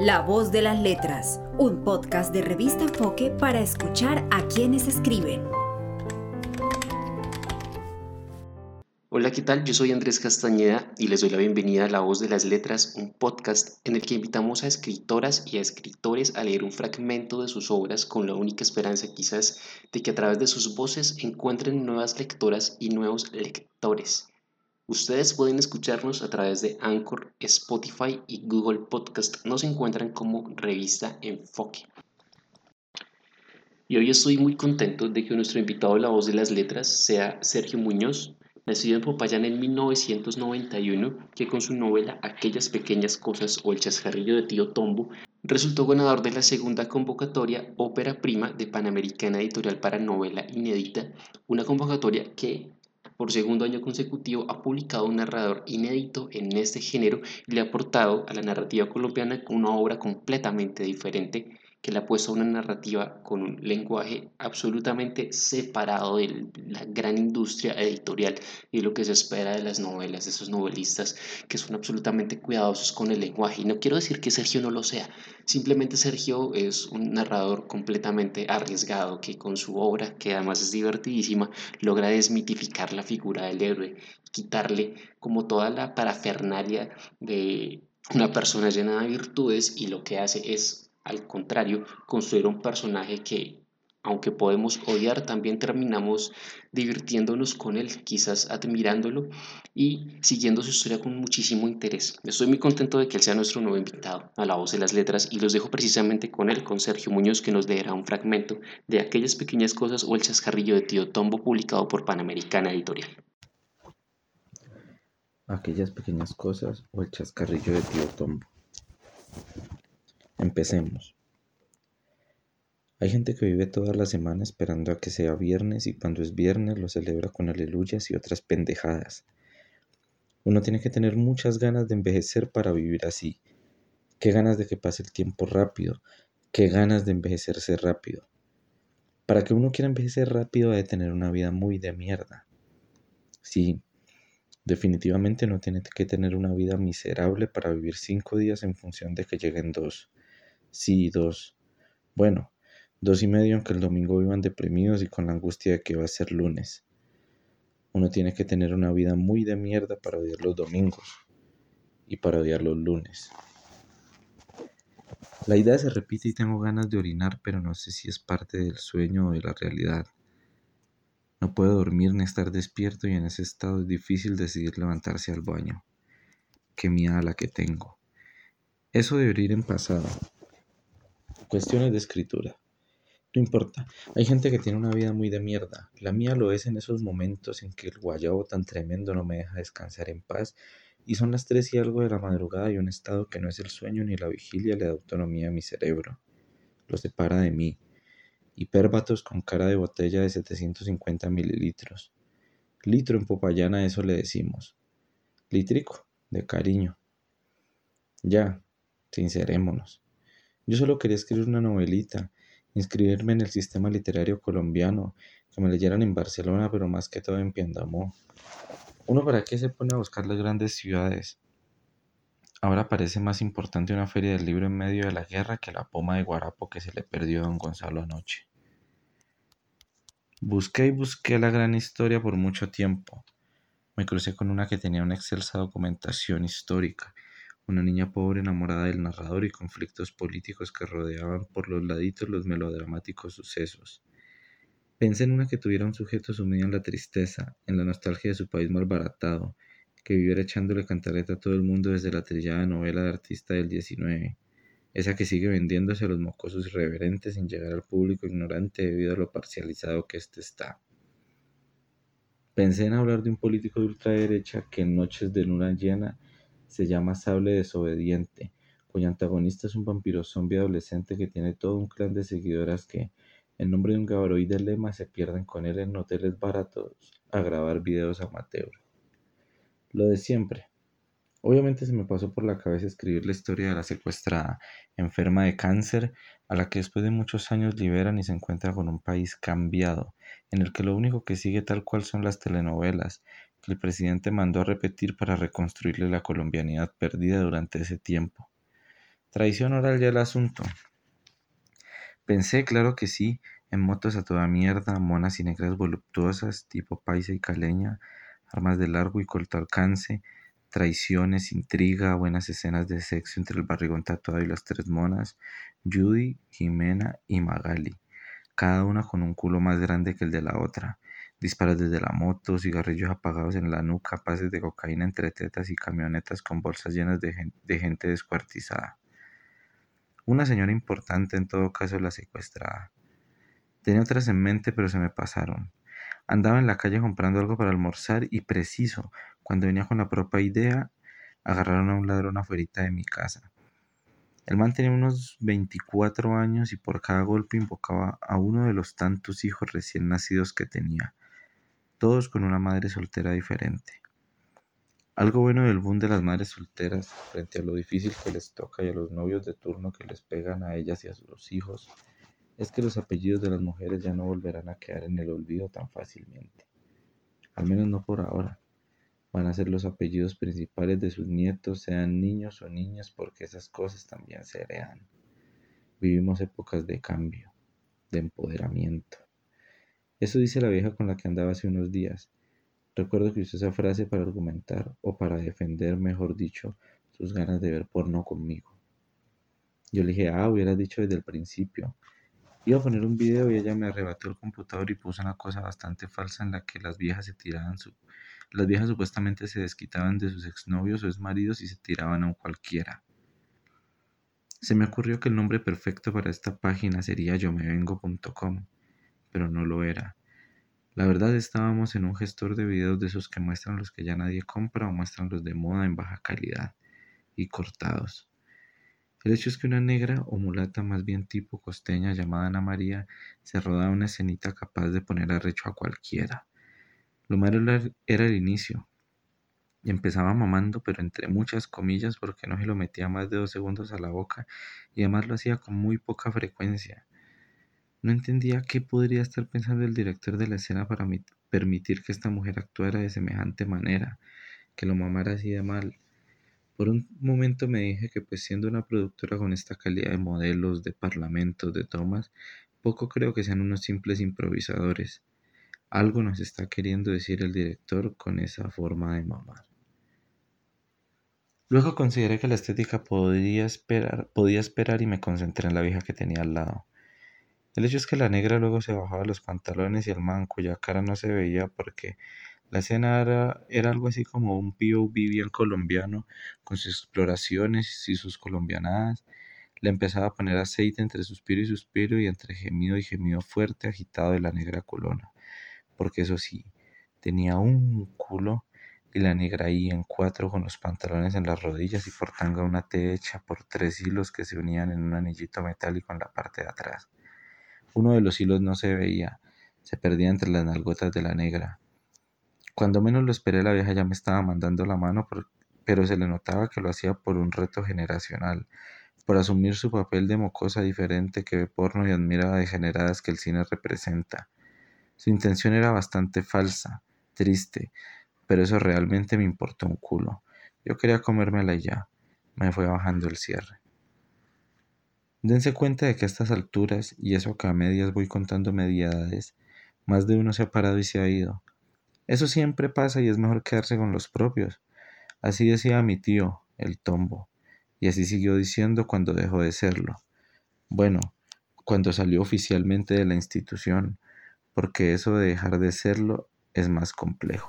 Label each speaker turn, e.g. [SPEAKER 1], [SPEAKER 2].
[SPEAKER 1] La voz de las letras, un podcast de revista Enfoque para escuchar a quienes escriben.
[SPEAKER 2] Hola, ¿qué tal? Yo soy Andrés Castañeda y les doy la bienvenida a La Voz de las Letras, un podcast en el que invitamos a escritoras y a escritores a leer un fragmento de sus obras con la única esperanza quizás de que a través de sus voces encuentren nuevas lectoras y nuevos lectores. Ustedes pueden escucharnos a través de Anchor, Spotify y Google Podcast. Nos encuentran como revista Enfoque. Y hoy estoy muy contento de que nuestro invitado de La Voz de las Letras sea Sergio Muñoz, nacido en Popayán en 1991, que con su novela Aquellas pequeñas cosas o El chascarrillo de tío Tombo resultó ganador de la segunda convocatoria Ópera Prima de Panamericana Editorial para Novela Inédita, una convocatoria que por segundo año consecutivo ha publicado un narrador inédito en este género y le ha aportado a la narrativa colombiana una obra completamente diferente que le ha puesto una narrativa con un lenguaje absolutamente separado de la gran industria editorial y lo que se espera de las novelas, de esos novelistas que son absolutamente cuidadosos con el lenguaje. Y no quiero decir que Sergio no lo sea, simplemente Sergio es un narrador completamente arriesgado que con su obra, que además es divertidísima, logra desmitificar la figura del héroe, quitarle como toda la parafernalia de una persona llena de virtudes y lo que hace es al contrario, construir un personaje que, aunque podemos odiar, también terminamos divirtiéndonos con él, quizás admirándolo y siguiendo su historia con muchísimo interés. Estoy muy contento de que él sea nuestro nuevo invitado a la voz de las letras y los dejo precisamente con él, con Sergio Muñoz, que nos leerá un fragmento de aquellas pequeñas cosas o el chascarrillo de Tío Tombo publicado por Panamericana Editorial.
[SPEAKER 3] Aquellas pequeñas cosas o el chascarrillo de Tío Tombo. Empecemos. Hay gente que vive toda la semana esperando a que sea viernes y cuando es viernes lo celebra con aleluyas y otras pendejadas. Uno tiene que tener muchas ganas de envejecer para vivir así. Qué ganas de que pase el tiempo rápido. Qué ganas de envejecerse rápido. Para que uno quiera envejecer rápido hay de tener una vida muy de mierda. Sí, definitivamente no tiene que tener una vida miserable para vivir cinco días en función de que lleguen dos. Sí, dos. Bueno, dos y medio aunque el domingo vivan deprimidos y con la angustia de que va a ser lunes. Uno tiene que tener una vida muy de mierda para odiar los domingos y para odiar los lunes. La idea se repite y tengo ganas de orinar, pero no sé si es parte del sueño o de la realidad. No puedo dormir ni estar despierto y en ese estado es difícil decidir levantarse al baño. Qué miedo la que tengo. Eso debería ir en pasado. Cuestiones de escritura. No importa, hay gente que tiene una vida muy de mierda. La mía lo es en esos momentos en que el guayabo tan tremendo no me deja descansar en paz y son las tres y algo de la madrugada y un estado que no es el sueño ni la vigilia le da autonomía a mi cerebro. Lo separa de mí. Hipérbatos con cara de botella de 750 mililitros. Litro en Popayana, eso le decimos. Litrico, de cariño. Ya, sincerémonos. Yo solo quería escribir una novelita, inscribirme en el sistema literario colombiano, que me leyeran en Barcelona, pero más que todo en Piendamó. ¿Uno para qué se pone a buscar las grandes ciudades? Ahora parece más importante una feria del libro en medio de la guerra que la poma de guarapo que se le perdió a don Gonzalo anoche. Busqué y busqué la gran historia por mucho tiempo. Me crucé con una que tenía una excelsa documentación histórica una niña pobre enamorada del narrador y conflictos políticos que rodeaban por los laditos los melodramáticos sucesos. Pensé en una que tuviera un sujeto sumido en la tristeza, en la nostalgia de su país malbaratado, que viviera echándole cantaleta a todo el mundo desde la trillada novela de artista del 19, esa que sigue vendiéndose a los mocosos irreverentes sin llegar al público ignorante debido a lo parcializado que éste está. Pensé en hablar de un político de ultraderecha que en noches de luna llena se llama Sable Desobediente, cuyo antagonista es un vampiro zombie adolescente que tiene todo un clan de seguidoras que, en nombre de un gabroide lema, se pierden con él en hoteles baratos a grabar videos amateur. Lo de siempre. Obviamente se me pasó por la cabeza escribir la historia de la secuestrada, enferma de cáncer, a la que después de muchos años liberan y se encuentra con un país cambiado, en el que lo único que sigue tal cual son las telenovelas, el presidente mandó a repetir para reconstruirle la colombianidad perdida durante ese tiempo. Traición oral ya el asunto. Pensé, claro que sí, en motos a toda mierda, monas y negras voluptuosas, tipo paisa y caleña, armas de largo y corto alcance, traiciones, intriga, buenas escenas de sexo entre el barrigón tatuado y las tres monas, Judy, Jimena y Magali, cada una con un culo más grande que el de la otra, disparos desde la moto, cigarrillos apagados en la nuca, pases de cocaína entre tetas y camionetas con bolsas llenas de gente, de gente descuartizada. Una señora importante en todo caso la secuestrada. Tenía otras en mente, pero se me pasaron. Andaba en la calle comprando algo para almorzar y preciso, cuando venía con la propia idea, agarraron a un ladrón afuera de mi casa. El man tenía unos 24 años y por cada golpe invocaba a uno de los tantos hijos recién nacidos que tenía, todos con una madre soltera diferente. Algo bueno del boom de las madres solteras frente a lo difícil que les toca y a los novios de turno que les pegan a ellas y a sus hijos es que los apellidos de las mujeres ya no volverán a quedar en el olvido tan fácilmente. Al menos no por ahora. Van a ser los apellidos principales de sus nietos, sean niños o niñas, porque esas cosas también se heredan. Vivimos épocas de cambio, de empoderamiento. Eso dice la vieja con la que andaba hace unos días. Recuerdo que usó esa frase para argumentar o para defender, mejor dicho, sus ganas de ver porno conmigo. Yo le dije, ah, hubieras dicho desde el principio. Iba a poner un video y ella me arrebató el computador y puso una cosa bastante falsa en la que las viejas se tiraban su... Las viejas supuestamente se desquitaban de sus exnovios o exmaridos y se tiraban a un cualquiera. Se me ocurrió que el nombre perfecto para esta página sería yomevengo.com, pero no lo era. La verdad estábamos en un gestor de videos de esos que muestran los que ya nadie compra o muestran los de moda en baja calidad y cortados. El hecho es que una negra o mulata más bien tipo costeña llamada Ana María se rodaba una escenita capaz de poner arrecho a cualquiera. Lo malo era el inicio. Y empezaba mamando, pero entre muchas comillas porque no se lo metía más de dos segundos a la boca y además lo hacía con muy poca frecuencia. No entendía qué podría estar pensando el director de la escena para permitir que esta mujer actuara de semejante manera, que lo mamara así de mal por un momento me dije que pues siendo una productora con esta calidad de modelos, de parlamentos, de tomas, poco creo que sean unos simples improvisadores. Algo nos está queriendo decir el director con esa forma de mamar. Luego consideré que la estética podía esperar, podía esperar y me concentré en la vieja que tenía al lado. El hecho es que la negra luego se bajaba los pantalones y el man cuya cara no se veía porque la escena era, algo así como un POV bien colombiano, con sus exploraciones y sus colombianadas. Le empezaba a poner aceite entre suspiro y suspiro y entre gemido y gemido fuerte agitado de la negra culona. Porque eso sí, tenía un culo y la negra ahí en cuatro con los pantalones en las rodillas y por tanga una T hecha por tres hilos que se unían en un anillito metálico en la parte de atrás. Uno de los hilos no se veía, se perdía entre las nalgotas de la negra. Cuando menos lo esperé, la vieja ya me estaba mandando la mano, pero se le notaba que lo hacía por un reto generacional, por asumir su papel de mocosa diferente que ve porno y admira a degeneradas que el cine representa. Su intención era bastante falsa, triste, pero eso realmente me importó un culo. Yo quería comérmela y ya. Me fue bajando el cierre. Dense cuenta de que a estas alturas, y eso que a medias voy contando mediadades, más de uno se ha parado y se ha ido. Eso siempre pasa y es mejor quedarse con los propios. Así decía mi tío, el tombo, y así siguió diciendo cuando dejó de serlo. Bueno, cuando salió oficialmente de la institución, porque eso de dejar de serlo es más complejo.